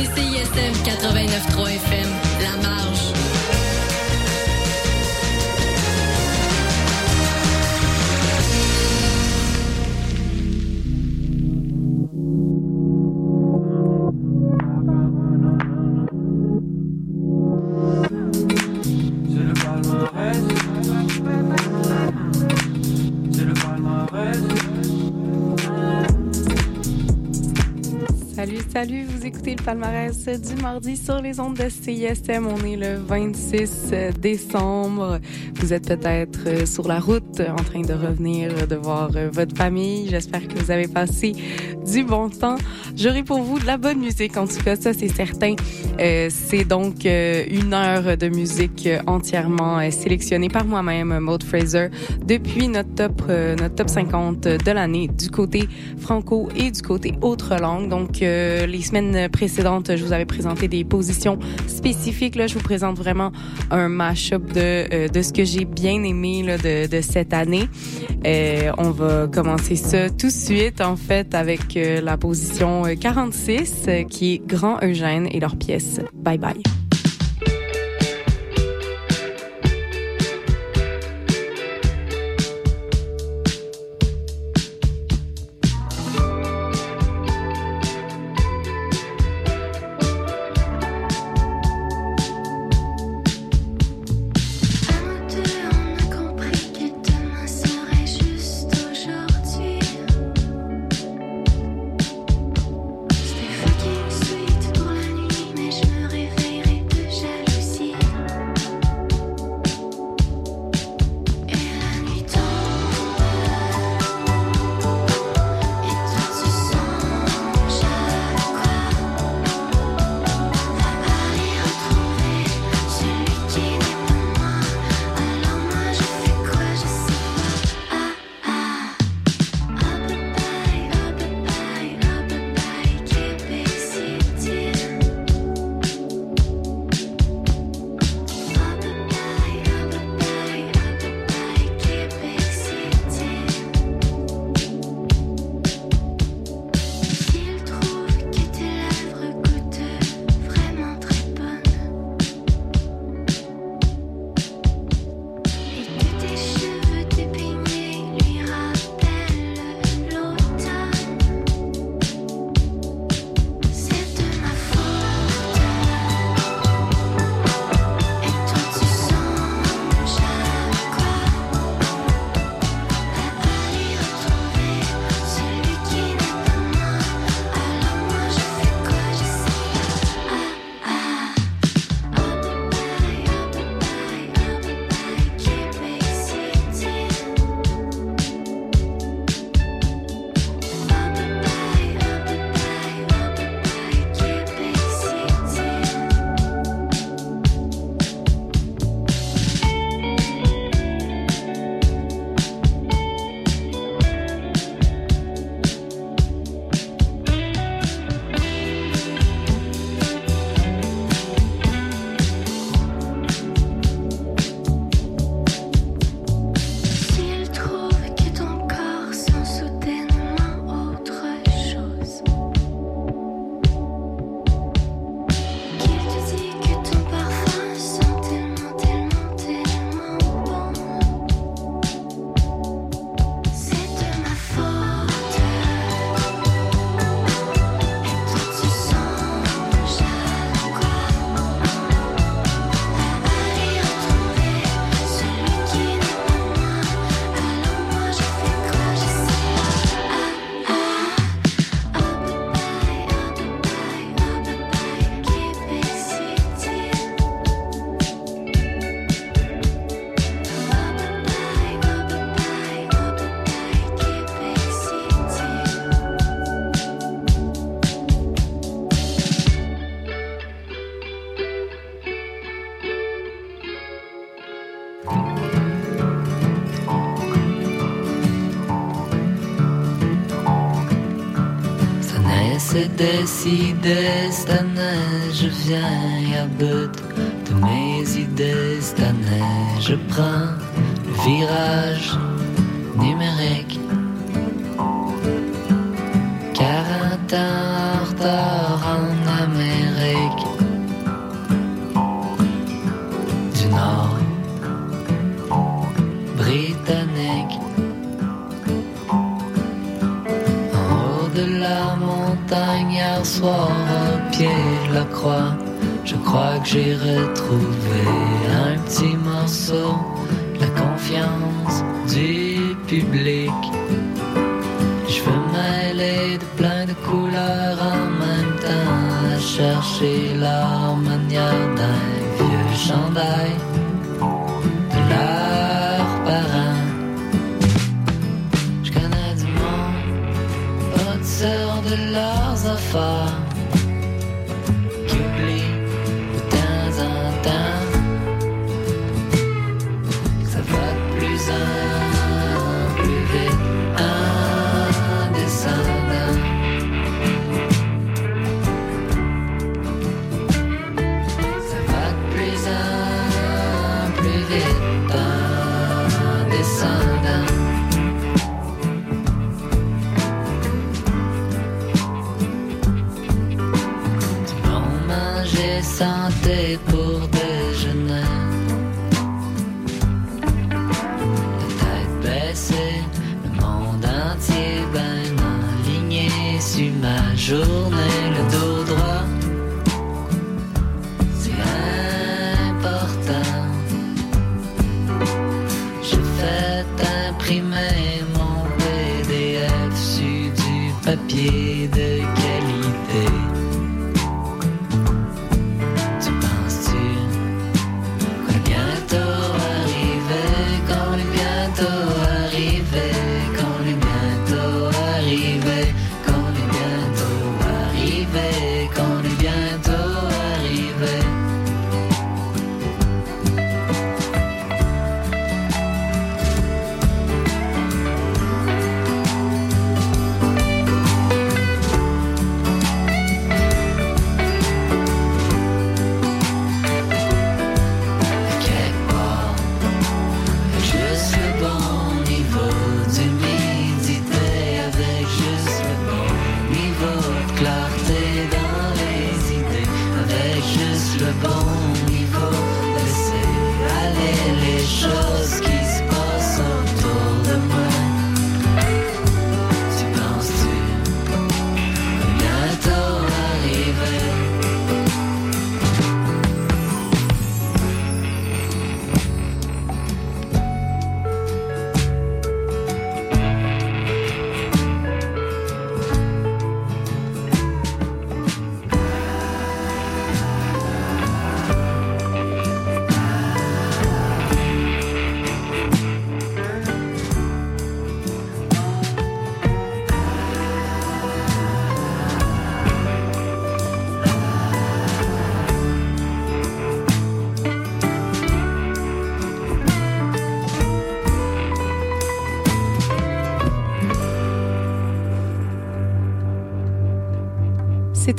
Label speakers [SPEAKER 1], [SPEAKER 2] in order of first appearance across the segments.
[SPEAKER 1] écoutez CISM 89.3 FM,
[SPEAKER 2] Salut, vous écoutez le palmarès du mardi sur les ondes de CISM. On est le 26 décembre. Vous êtes peut-être euh, sur la route en train de revenir de voir euh, votre famille. J'espère que vous avez passé du bon temps. J'aurai pour vous de la bonne musique, en tout cas, ça c'est certain. Euh, c'est donc euh, une heure de musique euh, entièrement euh, sélectionnée par moi-même, Maud Fraser, depuis notre top, euh, notre top 50 de l'année du côté franco et du côté autre langue. Donc, euh, les semaines précédentes, je vous avais présenté des positions spécifiques. Là, je vous présente vraiment un mash-up de, de ce que j'ai bien aimé là, de, de cette année. On va commencer ça tout de suite, en fait, avec la position euh, 46, euh, qui est Grand Eugène et leur pièce Bye Bye.
[SPEAKER 3] Naît, décidé, cette année je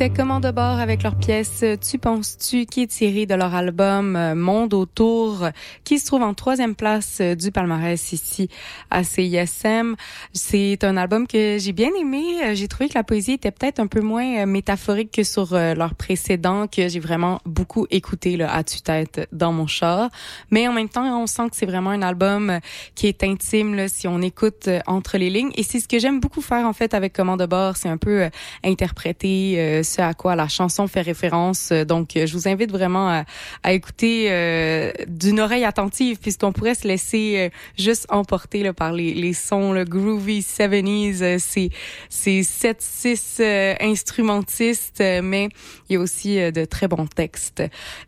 [SPEAKER 4] C'était Commande de bord avec leur pièce Tu penses-tu qui est tirée de leur album euh, Monde autour qui se trouve en troisième place euh, du palmarès ici à CISM. C'est un album que j'ai bien aimé. Euh, J'ai trouvé que la poésie était peut-être un peu moins métaphorique que sur leur précédent que j'ai vraiment beaucoup écouté là, à tue-tête dans mon char. Mais en même temps, on sent que c'est vraiment un album qui est intime là, si on écoute entre les lignes. Et c'est ce que j'aime beaucoup faire en fait avec Commande de bord, c'est un peu interpréter ce à quoi la chanson fait référence. Euh, Donc, euh, je vous invite vraiment à, à écouter euh, d'une oreille attentive, puisqu'on pourrait se laisser euh, juste emporter là, par les, les sons le groovy 70s. euh, c'est c'est 7-6 euh, instrumentistes, mais il y a aussi euh, de très bons textes.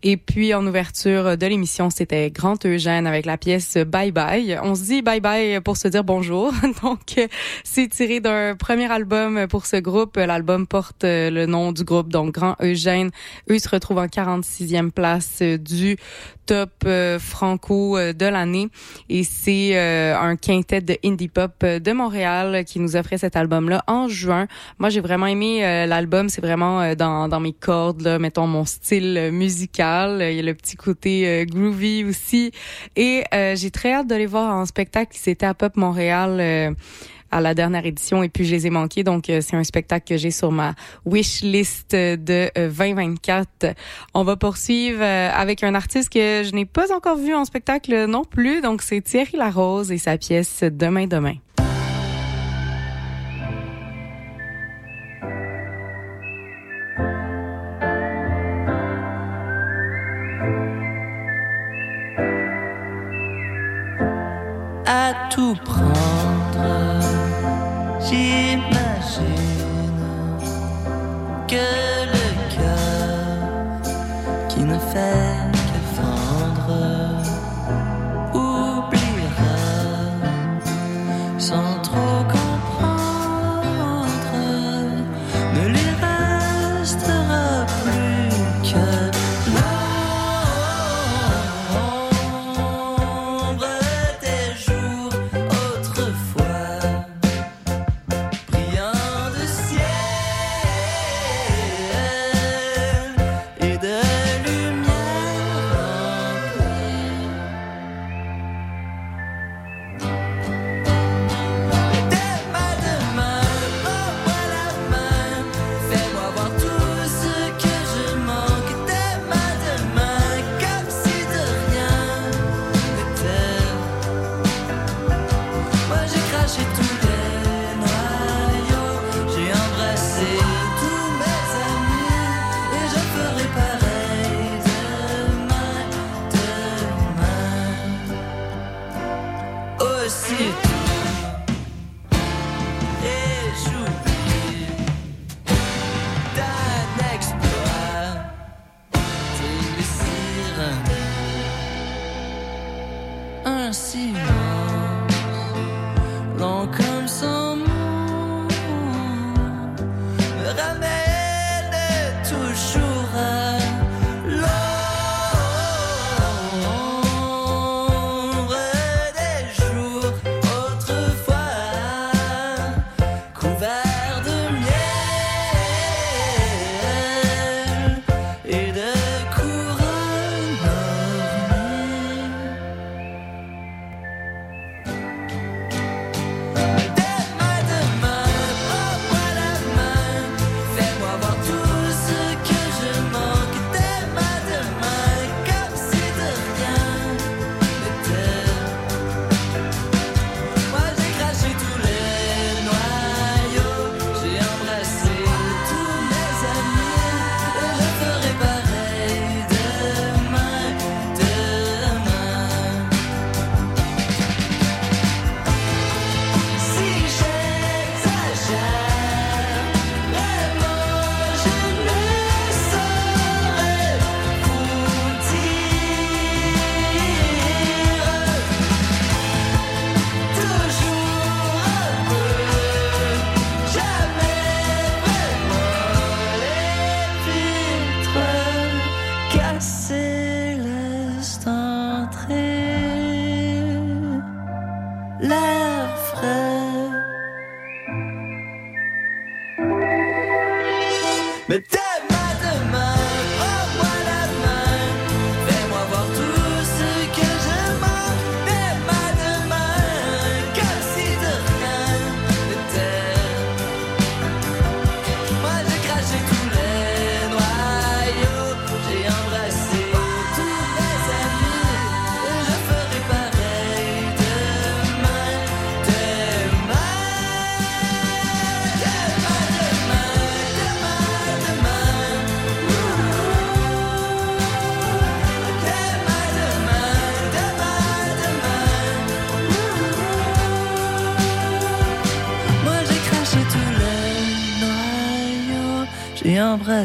[SPEAKER 4] Et puis, en ouverture de l'émission, c'était Grand Eugène avec la pièce Bye Bye. On se dit bye bye pour se dire bonjour. Donc, c'est tiré d'un premier album pour ce groupe. L'album porte euh, le nom du groupe, donc Grand Eugène. Eux se retrouvent en 46e place euh, du top euh, franco euh, de l'année. Et c'est euh, un quintet de indie pop euh, de Montréal qui nous offrait cet album-là en juin. Moi, j'ai vraiment aimé euh, l'album. C'est vraiment euh, dans, dans mes cordes, là, mettons mon style euh, musical. Il y a le petit côté euh, groovy aussi. Et euh, j'ai très hâte de les voir en spectacle. C'était à Pop Montréal à la dernière édition et puis je les ai manqués. Donc, euh, c'est un spectacle que j'ai sur ma wish list de euh, 2024. On va poursuivre euh, avec un artiste que je n'ai pas encore vu en spectacle non plus. Donc, c'est Thierry Larose et sa pièce Demain, demain.
[SPEAKER 3] tout prendre. J'imagine que le cœur qui ne fait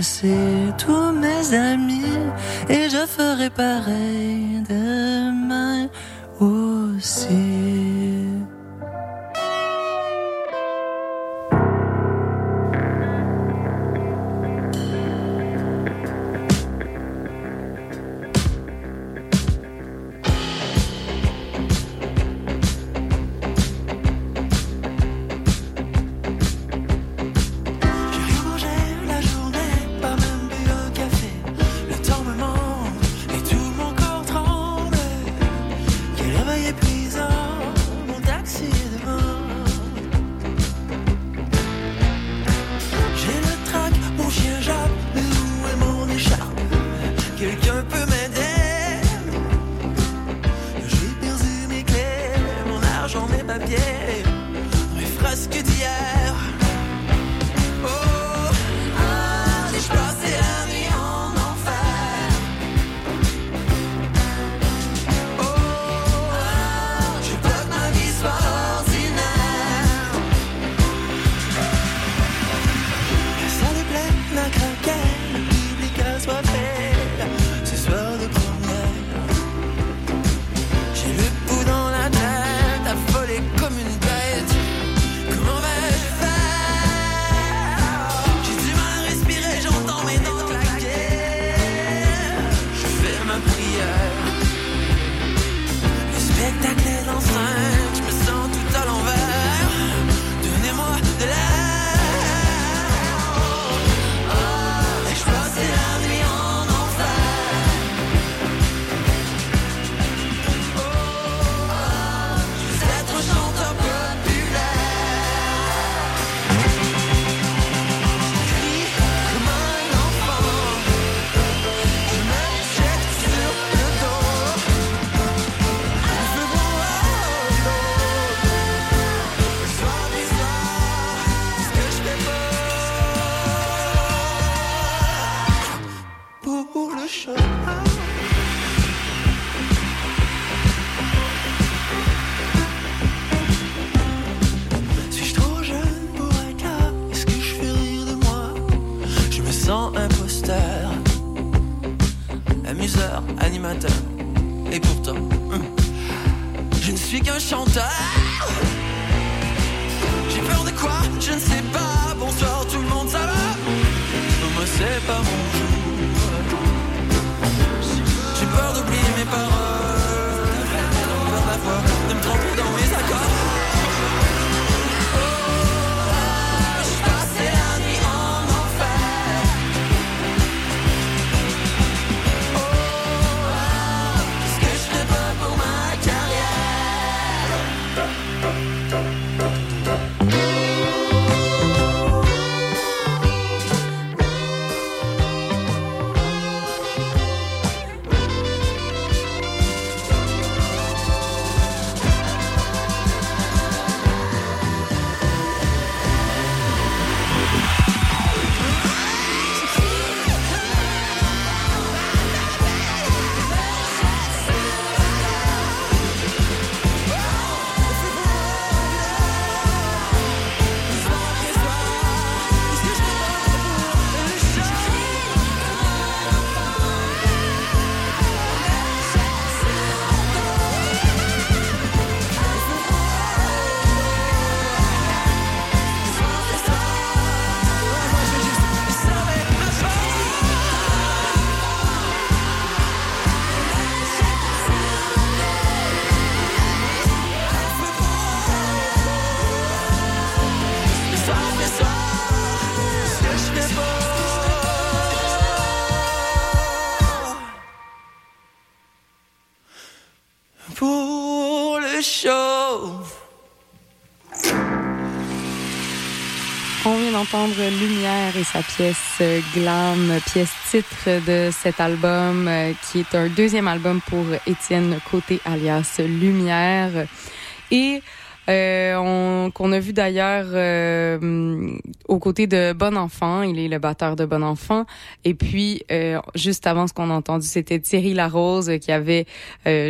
[SPEAKER 3] tous mes amis et je ferai pareil.
[SPEAKER 4] Lumière et sa pièce euh, Glam, pièce titre de cet album, euh, qui est un deuxième album pour Étienne Côté alias Lumière. Et euh, on- qu'on a vu d'ailleurs euh, aux côtés de Bon Enfant. Il est le batteur de Bon Enfant. Et puis, euh, juste avant ce qu'on a entendu, c'était Thierry Larose qui avait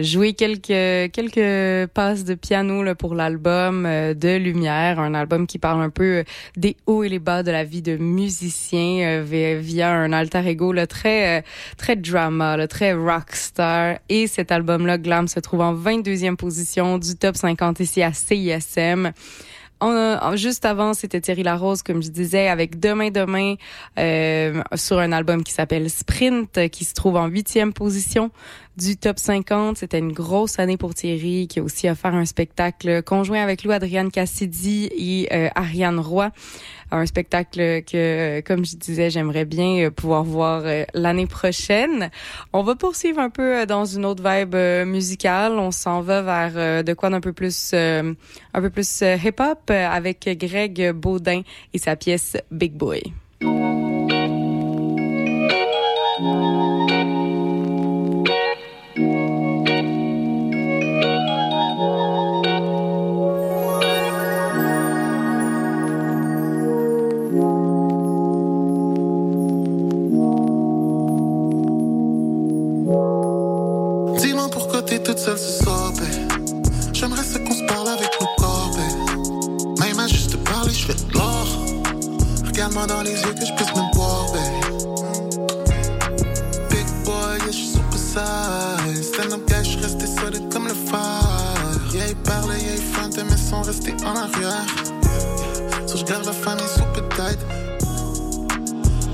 [SPEAKER 4] joué quelques quelques passes de piano là, pour l'album de Lumière, un album qui parle un peu des hauts et les bas de la vie de musicien via, un alter ego là, très très drama, là, très rockstar. Et cet album-là, Glam, se trouve en 22e position du top 50 ici à On a- juste avant, c'était Thierry Larose, comme je disais, avec Demain Demain euh, sur un album qui s'appelle Sprint, qui se trouve en huitième position du top 50. C'était une grosse année pour Thierry, qui a aussi offert un spectacle conjoint avec Lou Adriane Cassidy et euh, Ariane Roy. Un spectacle que, comme je disais, j'aimerais bien euh, pouvoir voir euh, l'année prochaine. On va poursuivre un peu euh, dans une autre vibe euh, musicale. On s'en va vers euh, de quoi d'un peu plus, euh, un peu plus euh, hip-hop euh, avec Greg Baudin et sa pièce Big Boy.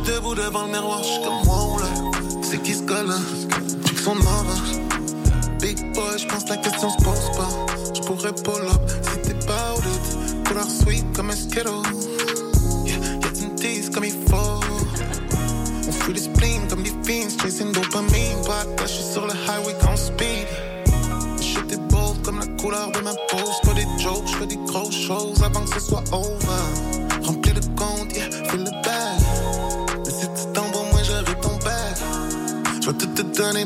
[SPEAKER 5] Debout devant le miroir, je comme wow, là. C'est qui ce gars-là? Fixe son orange. Big boy, je pense la question se pose pas. Je pourrais pull up si t'es about it. Couleur sweet comme un skittle. Yeah, y'a une tease comme il faut. On fout des spleens comme des fiends, chasing dopamine. Pas attaché sur le highway quand speed. Je des bold comme la couleur de ma peau. Pas des jokes, je fais des grosses choses avant que ce soit over.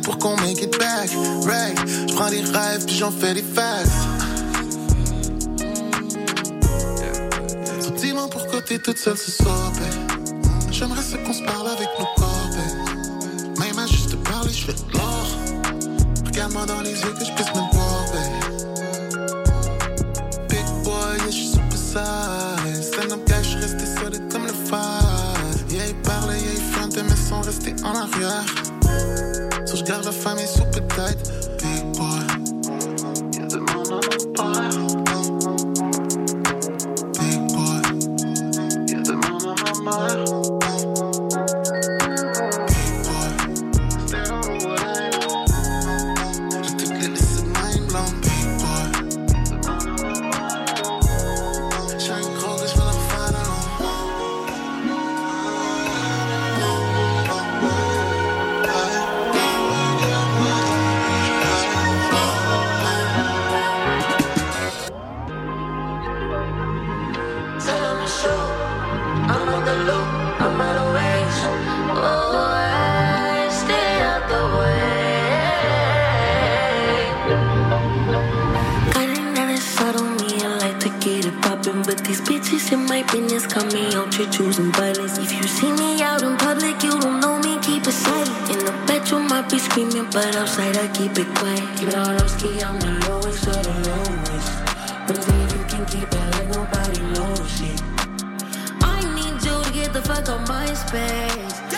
[SPEAKER 5] Pour qu'on make it back. Right, je prends des rêves puis j'en fais des faces. So, dis-moi pourquoi t'es toute seule ce soir. J'aimerais ça qu'on se parle avec nos corps, babe. Même à juste te parler, je fais de l'or. Regarde-moi dans les yeux que je puisse me babe. Big boy, je suis super size. Stand up guy, resté solide comme le phare. Yeah, il parlait, yeah, il feintait, mais sans rester en arrière. So, je garde la famille super tight.
[SPEAKER 6] These bitches in my business call me out here choosing violence. If you see me out in public, you don't know me, keep it silent. In the bedroom, I be screaming, but outside, I keep it quiet. It all low ski, I'm the lowest of the lowest. If you can keep it like nobody knows it. I need you to get the fuck out my space.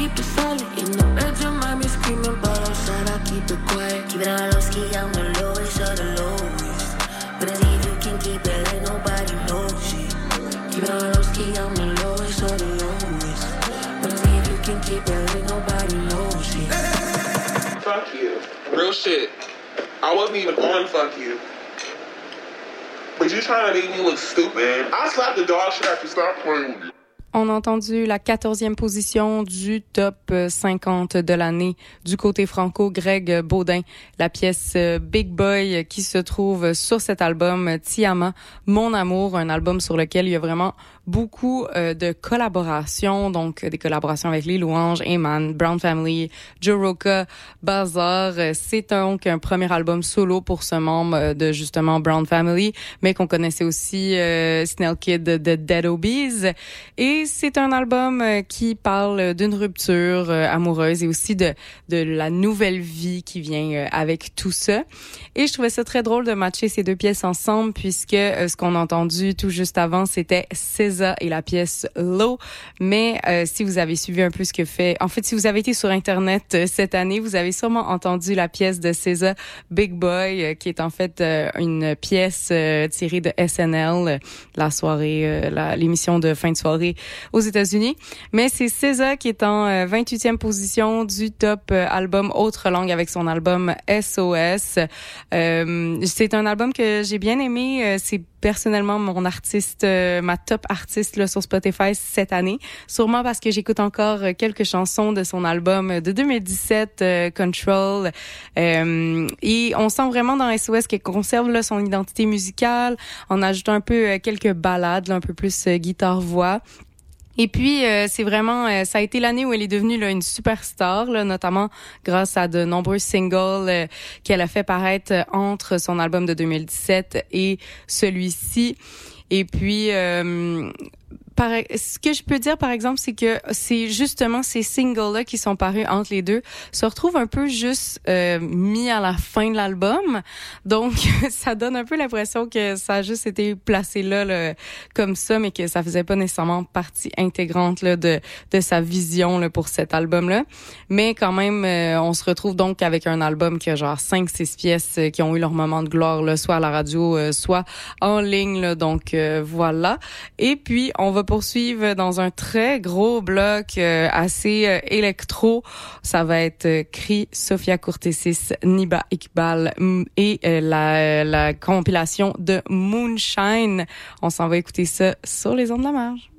[SPEAKER 6] Keep it silent. In the bedroom, I be screaming, but outside I keep it quiet. Keep it
[SPEAKER 7] shit. I wasn't even on fuck you. But you trying to make me look stupid? I slapped the dog shit after stop playing with me.
[SPEAKER 4] On a entendu la 14e position du top euh, 50 de l'année du côté franco, Greg Baudin, la pièce euh, Big Boy qui se trouve sur cet album euh, Tiama, Mon Amour, un album sur lequel il y a vraiment beaucoup euh, de collaborations, donc euh, des collaborations avec Les Louanges, Eman, Brown Family, Joe Roca, Bazar. Euh, C'est donc un premier album solo pour ce membre euh, de justement Brown Family, mais qu'on connaissait aussi euh, Snell Kid de Dead Obies. Et c'est un album qui parle d'une rupture amoureuse et aussi de, de la nouvelle vie qui vient avec tout ça. Et je trouvais ça très drôle de matcher ces deux pièces ensemble puisque euh, ce qu'on a entendu tout juste avant, c'était César et la pièce Low. Mais euh, si vous avez suivi un peu ce que fait... En fait, si vous avez été sur Internet euh, cette année, vous avez sûrement entendu la pièce de César Big Boy, qui est en fait une pièce tirée de SNL, la soirée, l'émission de fin de soirée aux États-Unis. Mais c'est César qui est en euh, 28e position du top album Autre langue avec son album SOS. Euh, c'est un album que j'ai bien aimé. Euh, C'est personnellement mon artiste, euh, ma top artiste là, sur Spotify cette année. Sûrement parce que j'écoute encore euh, quelques chansons de son album de 2017, euh, Control. Euh, et on sent vraiment dans SOS qu'elle conserve là, son identité musicale en ajoutant un peu quelques ballades, là, un peu plus guitare-voix. Et puis, euh, c'est vraiment, euh, ça a été l'année où elle est devenue là, une superstar, là, notamment grâce à de nombreux singles euh, qu'elle a fait paraître euh, entre son album de 2017 et celui-ci. Et puis, euh, par, ce que je peux dire, par exemple, c'est que c'est justement ces singles-là qui sont parus entre les deux se retrouvent un peu juste euh, mis à la fin de l'album. Donc, ça donne un peu l'impression que ça a juste été placé là, là, comme ça, mais que ça faisait pas nécessairement partie intégrante là, de, de sa vision là, pour cet album-là. Mais quand même, euh, on se retrouve donc avec un album qui a genre 5-6 pièces euh, qui ont eu leur moment de gloire, là, soit à la radio, euh, soit en ligne. Là, donc, euh, voilà. Et puis, on va poursuivre dans un très gros bloc euh, assez euh, électro. Ça va être euh, Cri, Sophia Courtesis, Niba Iqbal mm, et euh, la, la compilation de Moonshine. On s'en va écouter ça sur les ondes de la marge.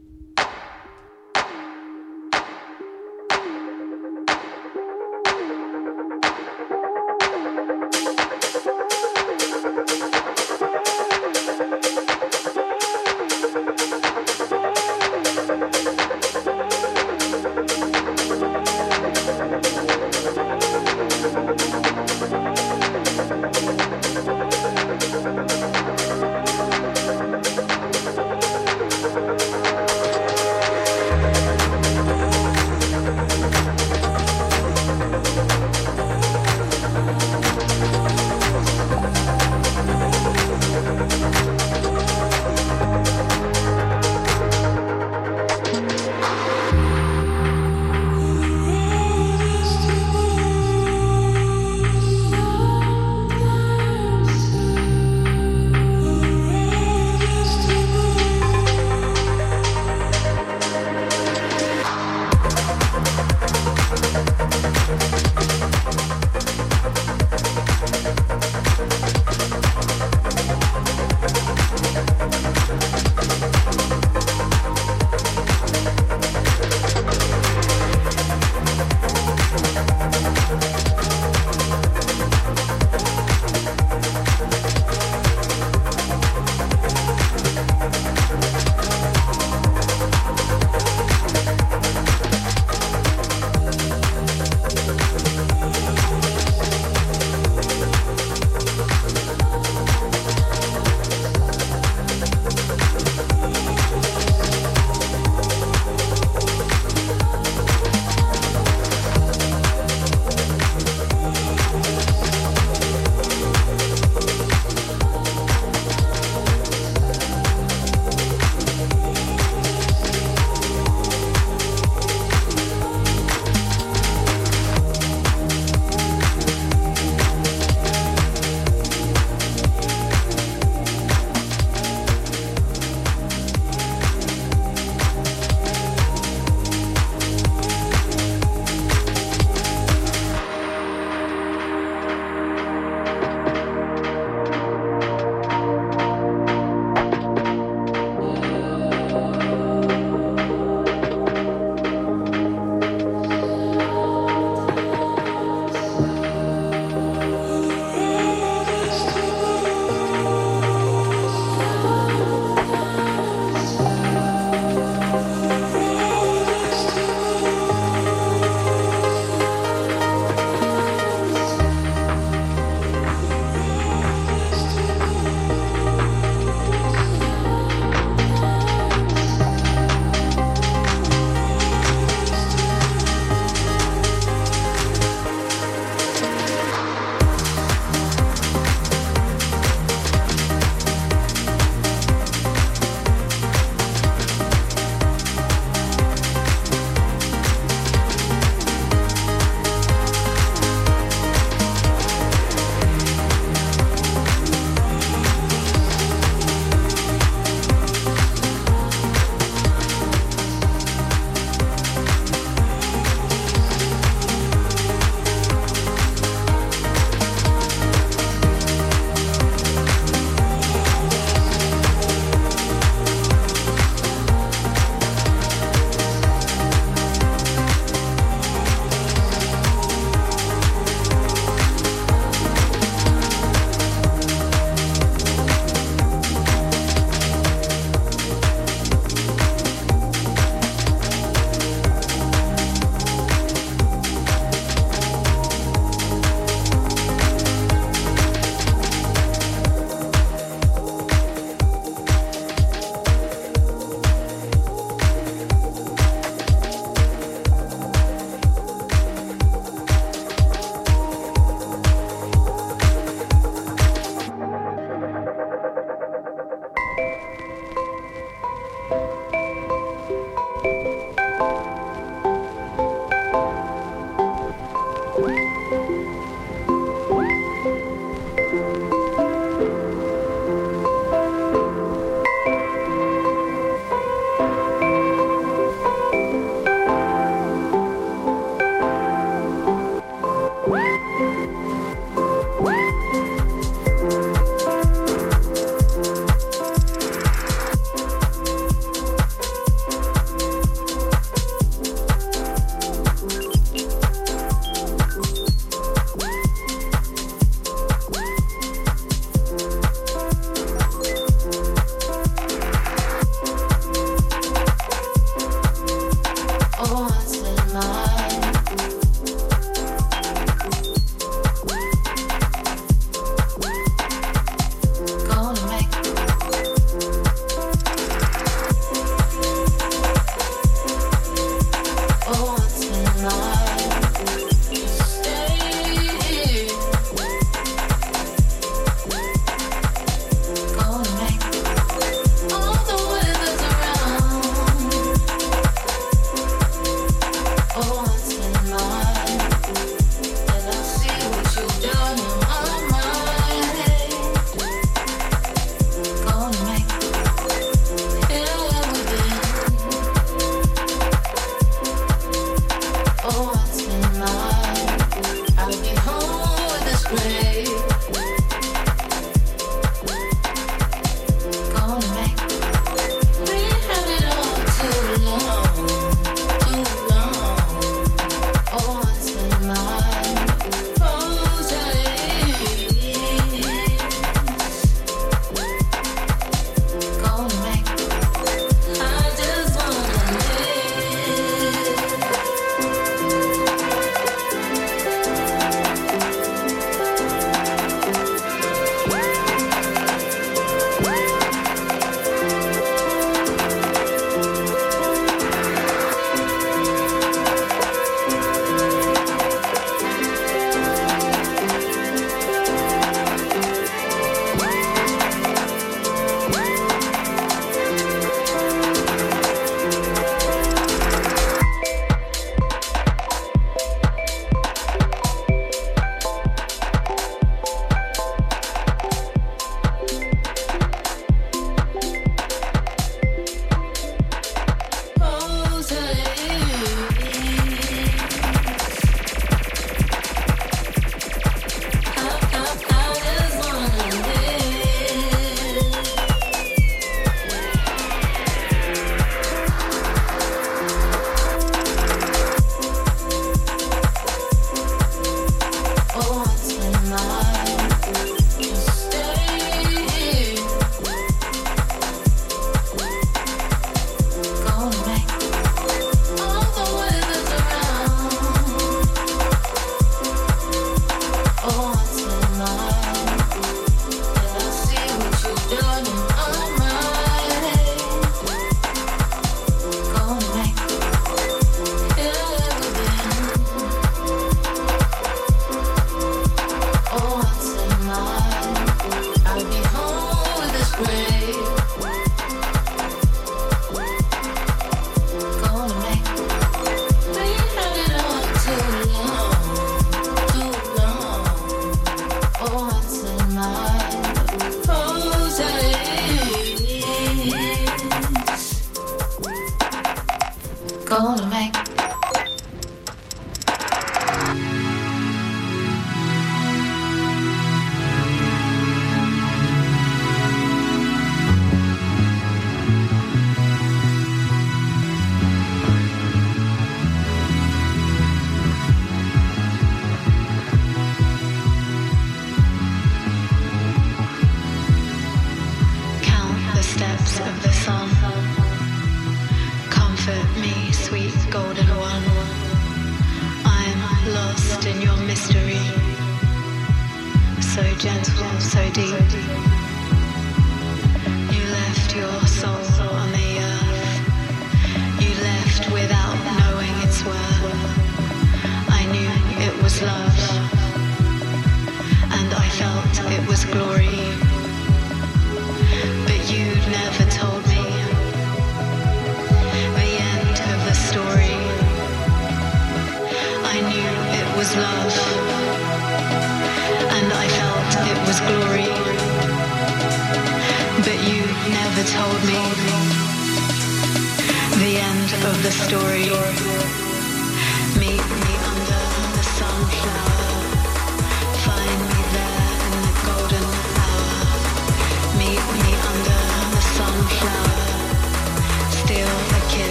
[SPEAKER 8] away.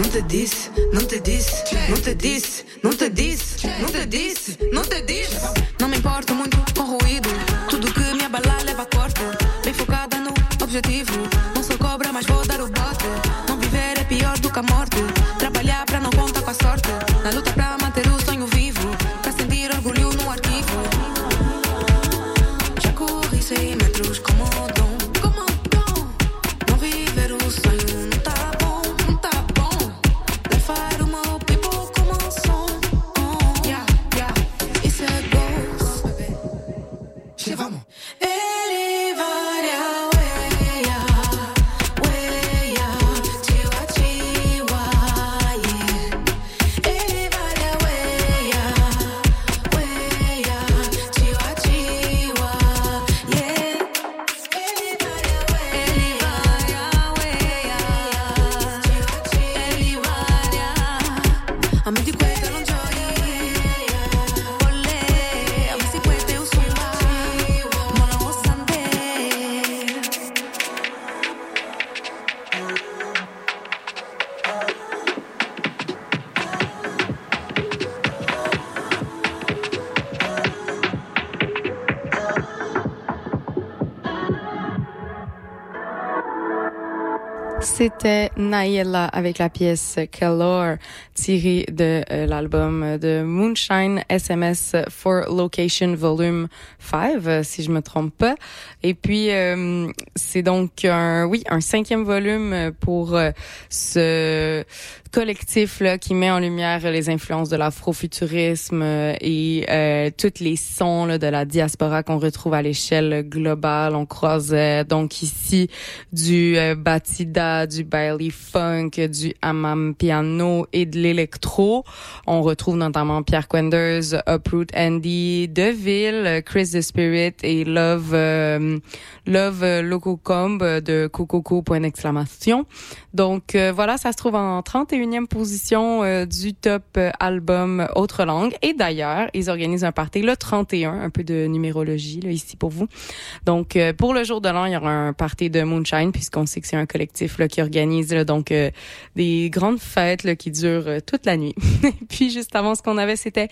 [SPEAKER 9] Não te disse, não te disse, não te disse,
[SPEAKER 4] Naïla avec la pièce Calor tirée de euh, l'album de Moonshine SMS for Location Volume 5, euh, si je me trompe pas. Et puis, euh, c'est donc un, oui, un cinquième volume pour euh, ce collectif là qui met en lumière les influences de l'afrofuturisme euh, et euh, tous les sons là, de la diaspora qu'on retrouve à l'échelle globale. On croise euh, donc ici du euh, batida, du bailey funk, du hammam piano et de l'électro. On retrouve notamment Pierre Quenders, Uproot Andy, Deville, Chris the Spirit et Love euh, Love euh, Loco Comb de Cococo point d'exclamation. Donc voilà, ça se trouve en 31e position euh, du top euh, album autre langue. Et d'ailleurs, ils organisent un party le 31, un peu de numérologie là, ici pour vous. Donc euh, pour le jour de l'an, il y aura un party de Moonshine puisqu'on sait que c'est un collectif là, qui organise là, donc euh, des grandes fêtes là, qui durent euh, toute la nuit. Et puis juste avant, ce qu'on avait, c'était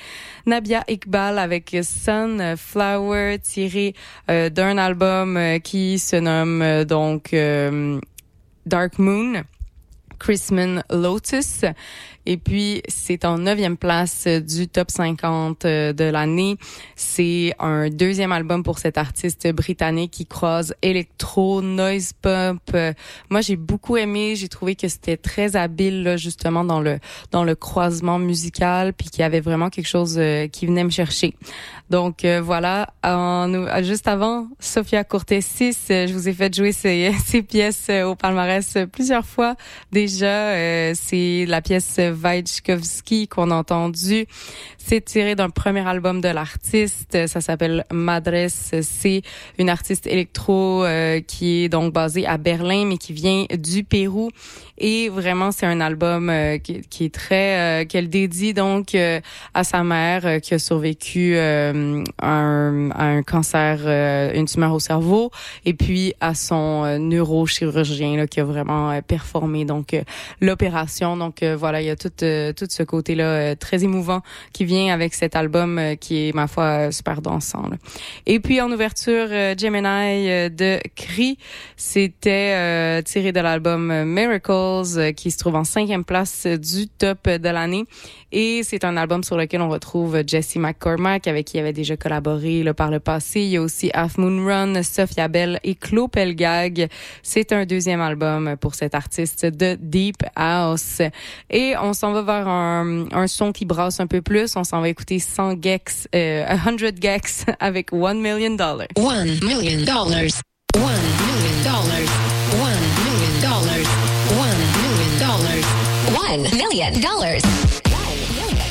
[SPEAKER 4] Nabia Iqbal avec Sunflower tiré euh, d'un album euh, qui se nomme euh, donc euh, Dark Moon. Chrisman Lotus. Et puis, c'est en neuvième place du top 50 euh, de l'année. C'est un deuxième album pour cet artiste britannique qui croise électro, noise. Euh, Moi, j'ai beaucoup aimé. J'ai trouvé que c'était très habile, là, justement, dans le, dans le croisement musical, puis qu'il y avait vraiment quelque chose euh, qui venait me chercher. Donc, euh, voilà. En, juste avant, Sofia Cortés 6, euh, je vous ai fait jouer ces, ces pièces au palmarès plusieurs fois déjà. Euh, c'est la pièce Vajdkovski qu'on a entendue. C'est tiré d'un premier album de l'artiste. Ça s'appelle Madres. C'est une artiste électro euh, qui est donc basée à Berlin, mais qui vient du Pérou. Et vraiment, c'est un album euh, qui, qui est très... euh, qu'elle dédie donc euh, à sa mère euh, qui a survécu euh, à un, un cancer, une tumeur au cerveau, et puis à son neurochirurgien là, qui a vraiment performé donc l'opération. Donc voilà, il y a tout, tout ce côté-là très émouvant qui vient avec cet album qui est, ma foi, super dansant. là. Et puis en ouverture, Gemini de Cree, c'était tiré de l'album euh, Euh, qui se trouve en cinquième place du top de l'année. Et c'est un album sur lequel on retrouve Jesse McCormack, avec qui il avait déjà collaboré là, par le passé. Il y a aussi Half Moon Run, Sophia Bell et Claude Pelgag. C'est un deuxième album pour cet artiste de Deep House. Et on s'en va vers un, un son qui brasse un peu plus. On s'en va écouter 100 gex, euh, 100 gex avec 1 million dollars.
[SPEAKER 10] One million dollars. One million dollars. One million dollars. One million dollars. One million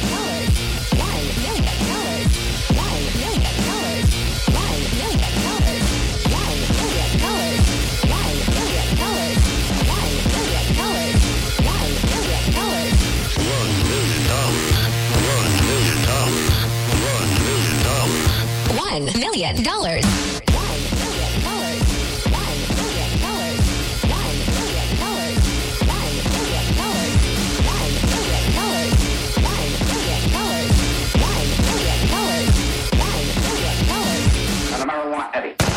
[SPEAKER 10] dollars. Million dollars.
[SPEAKER 4] heavy.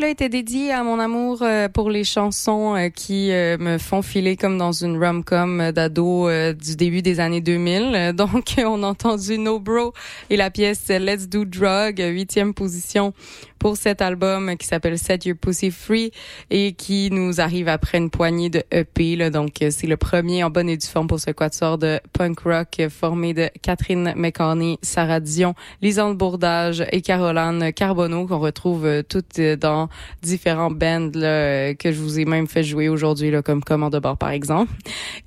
[SPEAKER 4] Bloc-là était dédié à mon amour euh, pour les chansons euh, qui euh, me font filer comme dans une rom-com d'ado du début des années 2000. Euh, Donc, on a entendu No Bro et la pièce Let's Do Drug, huitième position pour cet album qui s'appelle Set Your Pussy Free et qui nous arrive après une poignée de EP. Là. Donc, c'est le premier en bonne et due forme pour ce quatuor de punk rock formé de Catherine McCarney, Sarah Dion, Lisande Bourdage et Caroline Carbonneau qu'on retrouve toutes dans différents bands là, euh, que je vous ai même fait jouer aujourd'hui, là, comme Commande de bord par exemple.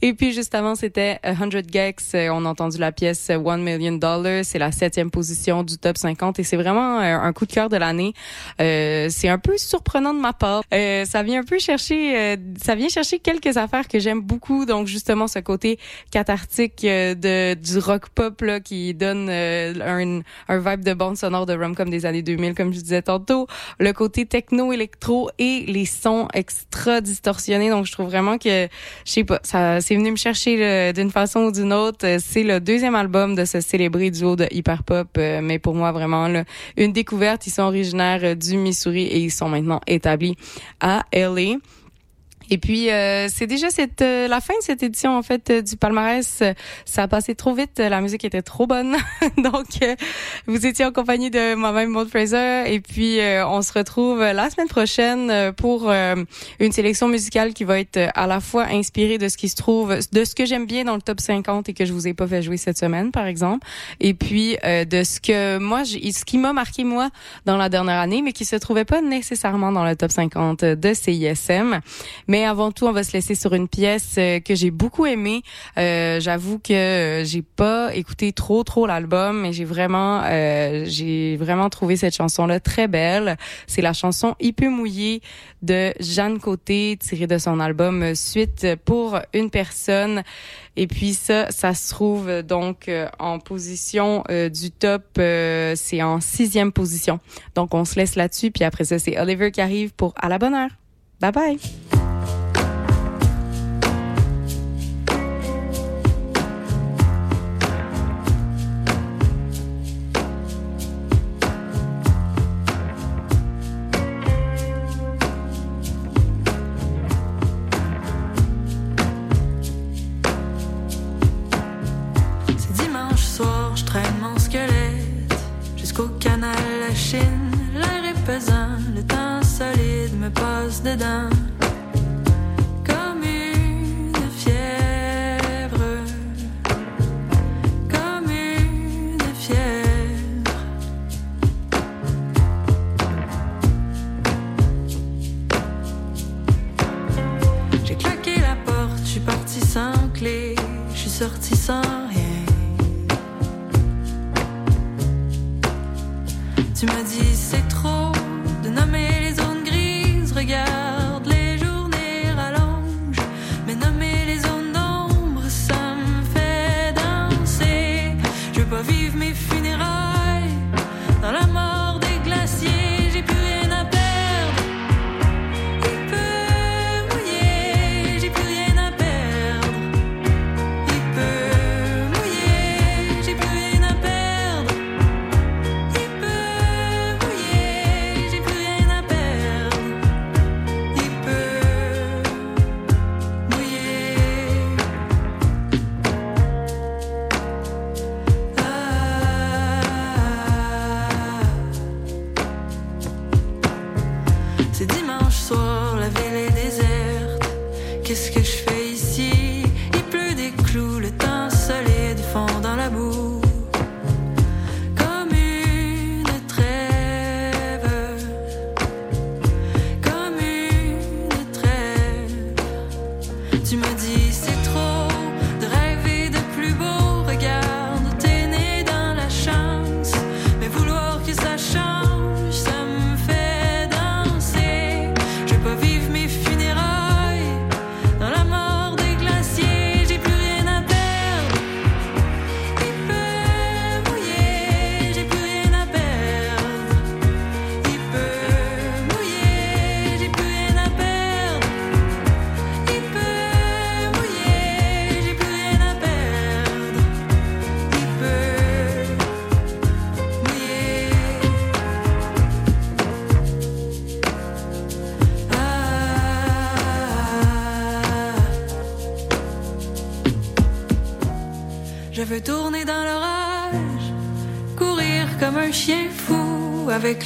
[SPEAKER 4] Et puis juste avant, c'était euh, 100 Gex. Euh, On a entendu la pièce euh, One Million Dollars. C'est la septième position du top 50 et c'est vraiment euh, un coup de cœur de l'année. Euh, c'est un peu surprenant de ma part. Euh, ça vient un peu chercher, euh, ça vient chercher quelques affaires que j'aime beaucoup. Donc justement ce côté cathartique euh, de du rock pop là qui donne euh, un, un vibe de bande sonore de rom-com des années 2000 comme je disais tantôt. Le côté électro et les sons extra distorsionnés. Donc je trouve vraiment que je sais pas, ça c'est venu me chercher là, d'une façon ou d'une autre. Euh, C'est le deuxième album de ce célébré duo de hyper pop, euh, mais pour moi vraiment là, une découverte. Ils sont originaires euh, du Missouri et ils sont maintenant établis à LA. Et puis euh, c'est déjà cette euh, la fin de cette édition en fait euh, du palmarès. Ça a passé trop vite, la musique était trop bonne. Donc euh, vous étiez en compagnie de moi-même Maud Fraser et puis euh, on se retrouve la semaine prochaine pour une sélection musicale qui va être à la fois inspirée de ce qui se trouve de ce que j'aime bien dans le top 50 et que je vous ai pas fait jouer cette semaine par exemple et puis de ce que moi ce qui m'a marqué moi dans la dernière année mais qui se trouvait pas nécessairement dans le top 50 de CISM. Avant tout, on va se laisser sur une pièce euh, que j'ai beaucoup aimée. Euh, J'avoue que euh, j'ai pas écouté trop trop l'album, mais j'ai vraiment euh, j'ai vraiment trouvé cette chanson là très belle. C'est la chanson Il peut mouiller de Jeanne Côté tirée de son album Suite pour une personne. Et puis ça, ça se trouve donc euh, en position du top, euh, c'est en sixième position. Donc on se laisse là-dessus, puis après ça, c'est Oliver qui arrive pour À la bonne heure. Bye bye.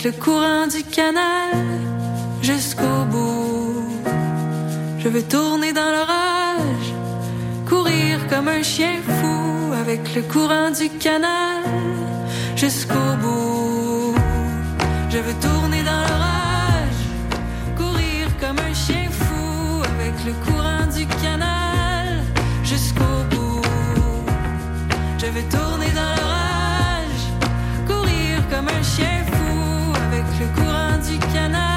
[SPEAKER 9] Le courant du canal jusqu'au bout. Je veux tourner dans l'orage, courir comme un chien fou avec le courant du canal jusqu'au bout. Je veux tourner dans l'orage, courir comme un chien fou avec le courant du canal courant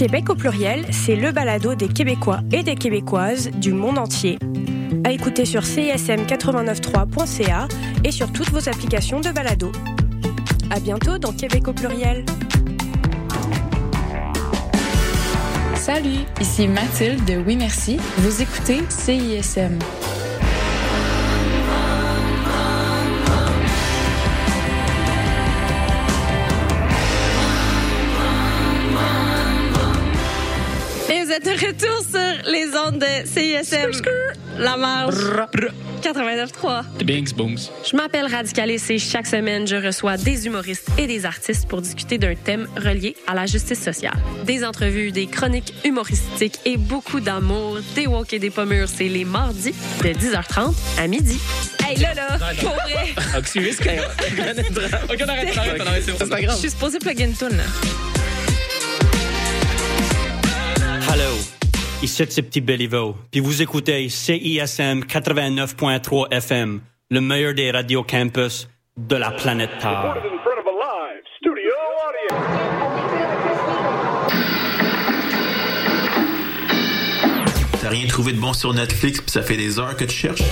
[SPEAKER 11] Québec au pluriel, c'est le balado des Québécois et des Québécoises du monde entier. À écouter sur cism893.ca et sur toutes vos applications de balado. À bientôt dans Québec au pluriel.
[SPEAKER 12] Salut, ici Mathilde de Oui Merci. Vous écoutez CISM.
[SPEAKER 13] De CISM. La marge. 89.3.
[SPEAKER 14] The Bings Booms.
[SPEAKER 13] Je m'appelle Radicalis et chaque semaine, je reçois des humoristes et des artistes pour discuter d'un thème relié à la justice sociale. Des entrevues, des chroniques humoristiques et beaucoup d'amour, des walk et des pommures. C'est les mardis de 10h30 à midi. Hey, là, là, pour vrai.
[SPEAKER 14] Ah. Ok, on arrête, on arrête, on arrête,
[SPEAKER 13] Je suis supposée plug une tune,
[SPEAKER 15] ici c'est Petit Béliveau, puis vous écoutez CISM 89.3 FM, le meilleur des radios campus de la planète Terre.
[SPEAKER 16] T'as rien trouvé de bon sur Netflix puis ça fait des heures que tu cherches?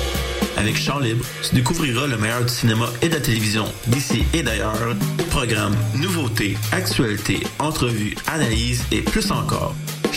[SPEAKER 16] Avec Chant Libre, tu découvriras le meilleur du cinéma et de la télévision d'ici et d'ailleurs. Programmes, nouveautés, actualités, entrevues, analyses et plus encore.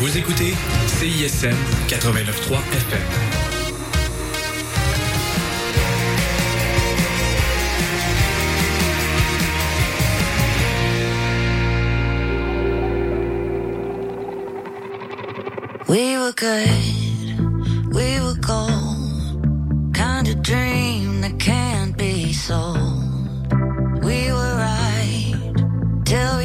[SPEAKER 17] Vous écoutez CISM 89.3 FM.
[SPEAKER 18] We were good, we were gold, kind of dream that can't be sold. We were right till